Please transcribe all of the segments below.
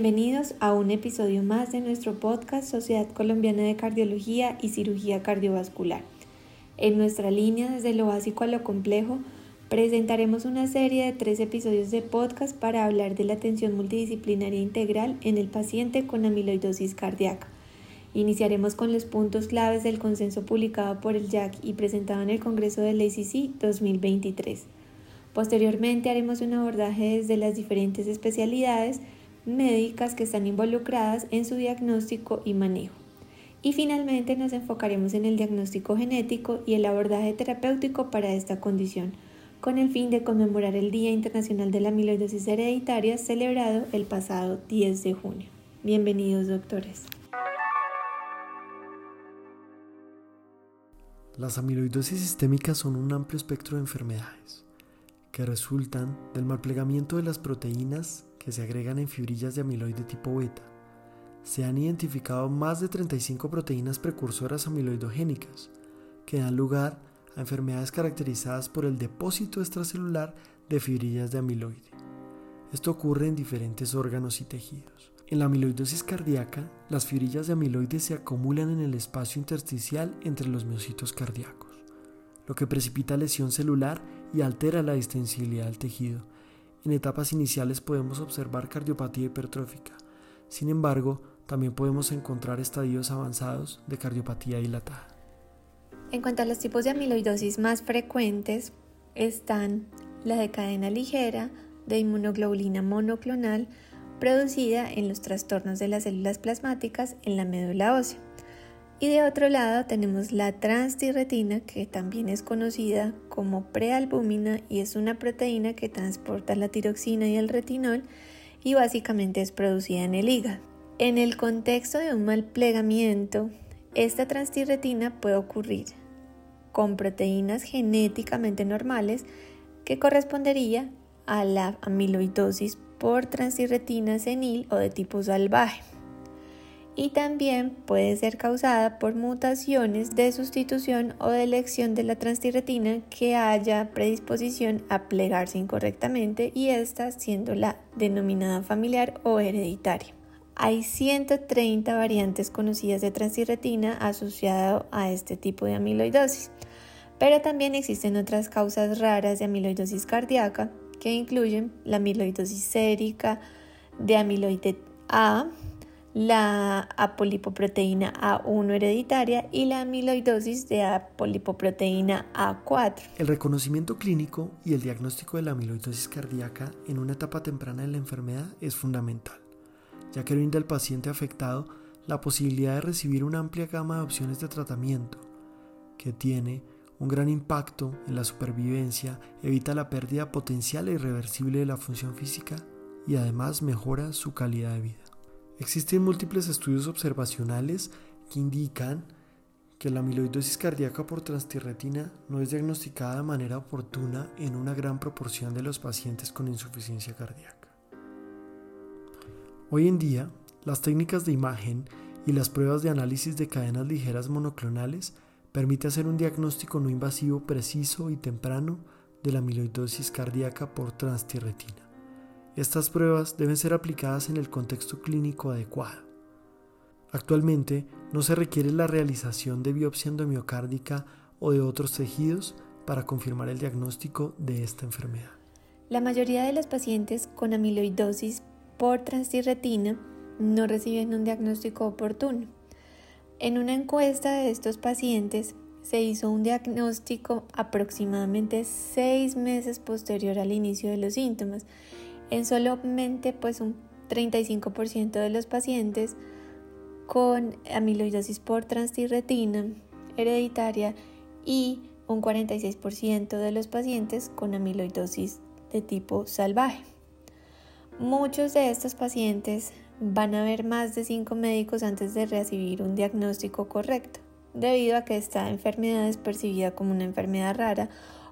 Bienvenidos a un episodio más de nuestro podcast Sociedad Colombiana de Cardiología y Cirugía Cardiovascular. En nuestra línea desde lo básico a lo complejo, presentaremos una serie de tres episodios de podcast para hablar de la atención multidisciplinaria integral en el paciente con amiloidosis cardíaca. Iniciaremos con los puntos claves del consenso publicado por el JAC y presentado en el Congreso del ACC 2023. Posteriormente haremos un abordaje desde las diferentes especialidades médicas que están involucradas en su diagnóstico y manejo. Y finalmente nos enfocaremos en el diagnóstico genético y el abordaje terapéutico para esta condición, con el fin de conmemorar el Día Internacional de la Amiloidosis Hereditaria celebrado el pasado 10 de junio. Bienvenidos doctores. Las amiloidosis sistémicas son un amplio espectro de enfermedades que resultan del malplegamiento de las proteínas que se agregan en fibrillas de amiloide tipo beta. Se han identificado más de 35 proteínas precursoras amiloidogénicas que dan lugar a enfermedades caracterizadas por el depósito extracelular de fibrillas de amiloide. Esto ocurre en diferentes órganos y tejidos. En la amiloidosis cardíaca, las fibrillas de amiloide se acumulan en el espacio intersticial entre los miocitos cardíacos, lo que precipita lesión celular y altera la distensibilidad del tejido, en etapas iniciales podemos observar cardiopatía hipertrófica. Sin embargo, también podemos encontrar estadios avanzados de cardiopatía dilatada. En cuanto a los tipos de amiloidosis más frecuentes, están la de cadena ligera de inmunoglobulina monoclonal producida en los trastornos de las células plasmáticas en la médula ósea. Y de otro lado tenemos la transtirretina, que también es conocida como prealbúmina y es una proteína que transporta la tiroxina y el retinol y básicamente es producida en el hígado. En el contexto de un mal plegamiento, esta transtirretina puede ocurrir con proteínas genéticamente normales que correspondería a la amiloidosis por transtirretina senil o de tipo salvaje y también puede ser causada por mutaciones de sustitución o de elección de la transtirretina que haya predisposición a plegarse incorrectamente y esta siendo la denominada familiar o hereditaria. Hay 130 variantes conocidas de transtirretina asociado a este tipo de amiloidosis, pero también existen otras causas raras de amiloidosis cardíaca que incluyen la amiloidosis sérica, de amiloide A, la apolipoproteína A1 hereditaria y la amiloidosis de apolipoproteína A4. El reconocimiento clínico y el diagnóstico de la amiloidosis cardíaca en una etapa temprana de la enfermedad es fundamental, ya que brinda al paciente afectado la posibilidad de recibir una amplia gama de opciones de tratamiento, que tiene un gran impacto en la supervivencia, evita la pérdida potencial e irreversible de la función física y además mejora su calidad de vida. Existen múltiples estudios observacionales que indican que la amiloidosis cardíaca por transtirretina no es diagnosticada de manera oportuna en una gran proporción de los pacientes con insuficiencia cardíaca. Hoy en día, las técnicas de imagen y las pruebas de análisis de cadenas ligeras monoclonales permiten hacer un diagnóstico no invasivo preciso y temprano de la amiloidosis cardíaca por transtirretina. Estas pruebas deben ser aplicadas en el contexto clínico adecuado. Actualmente no se requiere la realización de biopsia endomiocárdica o de otros tejidos para confirmar el diagnóstico de esta enfermedad. La mayoría de los pacientes con amiloidosis por transtirretina no reciben un diagnóstico oportuno. En una encuesta de estos pacientes se hizo un diagnóstico aproximadamente seis meses posterior al inicio de los síntomas en solamente pues un 35% de los pacientes con amiloidosis por transtirretina hereditaria y un 46% de los pacientes con amiloidosis de tipo salvaje. Muchos de estos pacientes van a ver más de 5 médicos antes de recibir un diagnóstico correcto, debido a que esta enfermedad es percibida como una enfermedad rara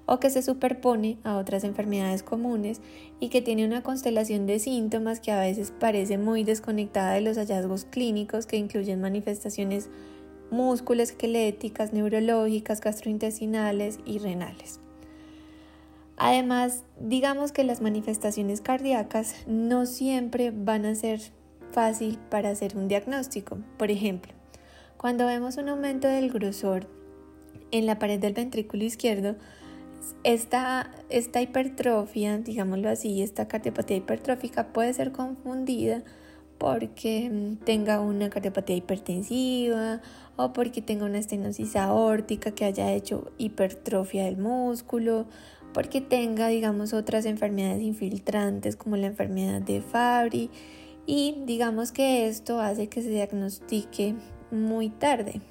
o que se superpone a otras enfermedades comunes y que tiene una constelación de síntomas que a veces parece muy desconectada de los hallazgos clínicos que incluyen manifestaciones musculoesqueléticas, neurológicas, gastrointestinales y renales. Además, digamos que las manifestaciones cardíacas no siempre van a ser fácil para hacer un diagnóstico. Por ejemplo, cuando vemos un aumento del grosor en la pared del ventrículo izquierdo, esta, esta hipertrofia, digámoslo así, esta cardiopatía hipertrófica puede ser confundida porque mm, tenga una cardiopatía hipertensiva o porque tenga una estenosis aórtica que haya hecho hipertrofia del músculo, porque tenga, digamos, otras enfermedades infiltrantes como la enfermedad de Fabry y digamos que esto hace que se diagnostique muy tarde.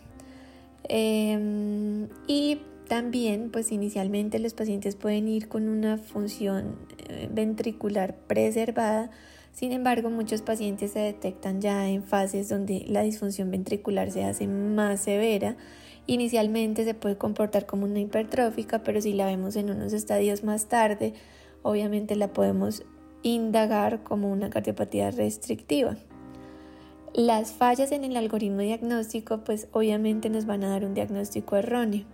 Em, y también, pues inicialmente los pacientes pueden ir con una función eh, ventricular preservada, sin embargo muchos pacientes se detectan ya en fases donde la disfunción ventricular se hace más severa. Inicialmente se puede comportar como una hipertrófica, pero si la vemos en unos estadios más tarde, obviamente la podemos indagar como una cardiopatía restrictiva. Las fallas en el algoritmo diagnóstico pues obviamente nos van a dar un diagnóstico erróneo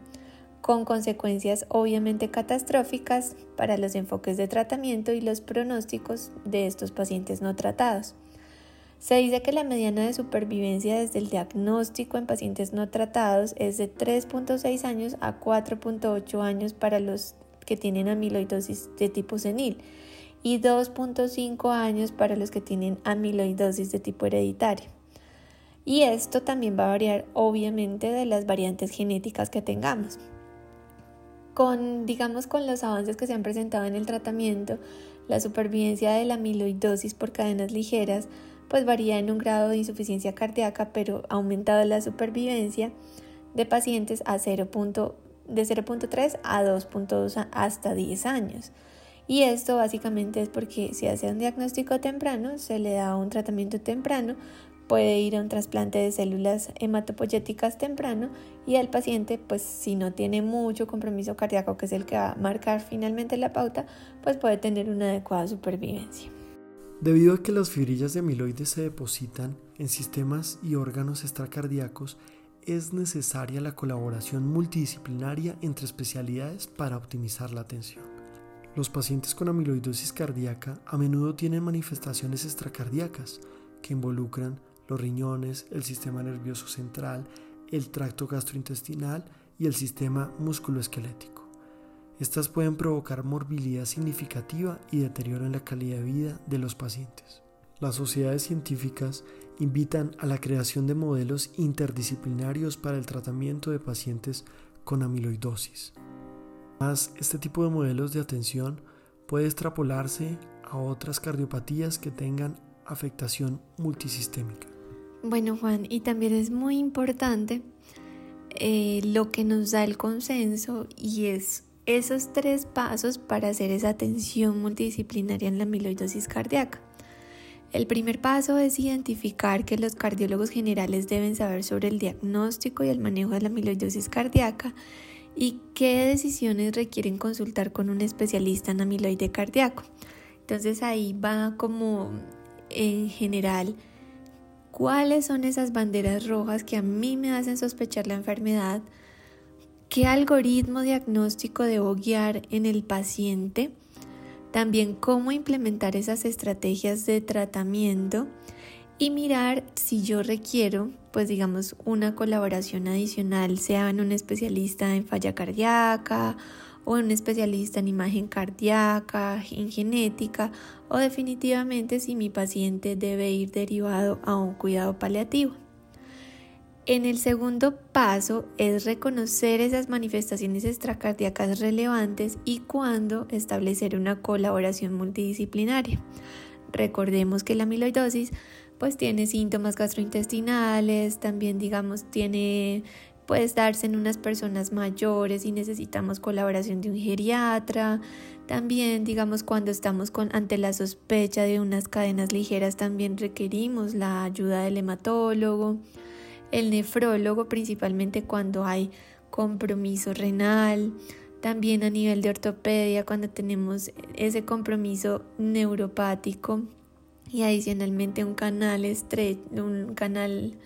con consecuencias obviamente catastróficas para los enfoques de tratamiento y los pronósticos de estos pacientes no tratados. Se dice que la mediana de supervivencia desde el diagnóstico en pacientes no tratados es de 3.6 años a 4.8 años para los que tienen amiloidosis de tipo senil y 2.5 años para los que tienen amiloidosis de tipo hereditario. Y esto también va a variar obviamente de las variantes genéticas que tengamos con, digamos, con los avances que se han presentado en el tratamiento, la supervivencia de la amiloidosis por cadenas ligeras, pues varía en un grado de insuficiencia cardíaca, pero ha aumentado la supervivencia de pacientes a 0. de 0.3 a 2.2 hasta 10 años. Y esto básicamente es porque si hace un diagnóstico temprano, se le da un tratamiento temprano, puede ir a un trasplante de células hematopoyéticas temprano y el paciente, pues si no tiene mucho compromiso cardíaco, que es el que va a marcar finalmente la pauta, pues puede tener una adecuada supervivencia. Debido a que las fibrillas de amiloides se depositan en sistemas y órganos extracardíacos, es necesaria la colaboración multidisciplinaria entre especialidades para optimizar la atención. Los pacientes con amiloidosis cardíaca a menudo tienen manifestaciones extracardíacas que involucran los riñones, el sistema nervioso central, el tracto gastrointestinal y el sistema musculoesquelético. Estas pueden provocar morbilidad significativa y deterioro en la calidad de vida de los pacientes. Las sociedades científicas invitan a la creación de modelos interdisciplinarios para el tratamiento de pacientes con amiloidosis. Además, este tipo de modelos de atención puede extrapolarse a otras cardiopatías que tengan afectación multisistémica. Bueno, Juan, y también es muy importante eh, lo que nos da el consenso y es esos tres pasos para hacer esa atención multidisciplinaria en la amiloidosis cardíaca. El primer paso es identificar que los cardiólogos generales deben saber sobre el diagnóstico y el manejo de la amiloidosis cardíaca y qué decisiones requieren consultar con un especialista en amiloide cardíaco. Entonces ahí va como en general cuáles son esas banderas rojas que a mí me hacen sospechar la enfermedad, qué algoritmo diagnóstico debo guiar en el paciente, también cómo implementar esas estrategias de tratamiento y mirar si yo requiero, pues digamos, una colaboración adicional, sea en un especialista en falla cardíaca o un especialista en imagen cardíaca, en genética o definitivamente si mi paciente debe ir derivado a un cuidado paliativo. En el segundo paso es reconocer esas manifestaciones extracardíacas relevantes y cuándo establecer una colaboración multidisciplinaria. Recordemos que la amiloidosis pues tiene síntomas gastrointestinales, también digamos tiene puede darse en unas personas mayores y necesitamos colaboración de un geriatra. También, digamos, cuando estamos con, ante la sospecha de unas cadenas ligeras, también requerimos la ayuda del hematólogo, el nefrólogo, principalmente cuando hay compromiso renal. También a nivel de ortopedia, cuando tenemos ese compromiso neuropático y adicionalmente un canal estrecho, un canal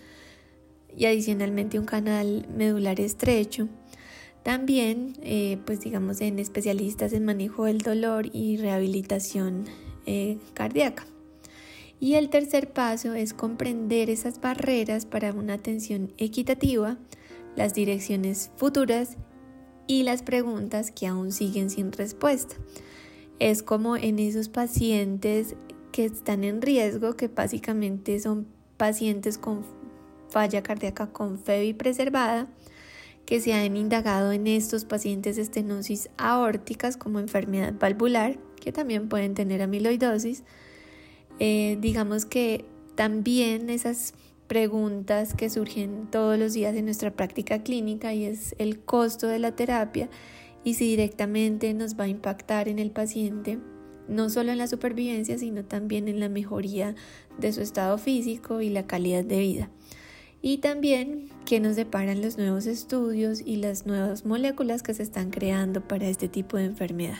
y adicionalmente un canal medular estrecho. También, eh, pues digamos, en especialistas en manejo del dolor y rehabilitación eh, cardíaca. Y el tercer paso es comprender esas barreras para una atención equitativa, las direcciones futuras y las preguntas que aún siguen sin respuesta. Es como en esos pacientes que están en riesgo, que básicamente son pacientes con falla cardíaca con FEBI preservada, que se han indagado en estos pacientes estenosis aórticas como enfermedad valvular, que también pueden tener amiloidosis. Eh, digamos que también esas preguntas que surgen todos los días en nuestra práctica clínica y es el costo de la terapia y si directamente nos va a impactar en el paciente, no solo en la supervivencia, sino también en la mejoría de su estado físico y la calidad de vida. Y también qué nos deparan los nuevos estudios y las nuevas moléculas que se están creando para este tipo de enfermedad.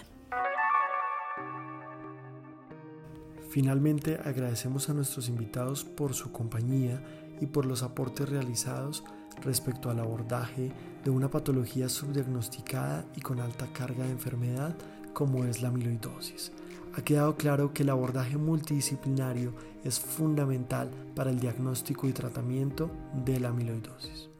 Finalmente, agradecemos a nuestros invitados por su compañía y por los aportes realizados respecto al abordaje de una patología subdiagnosticada y con alta carga de enfermedad como es la amiloidosis. Ha quedado claro que el abordaje multidisciplinario es fundamental para el diagnóstico y tratamiento de la amiloidosis.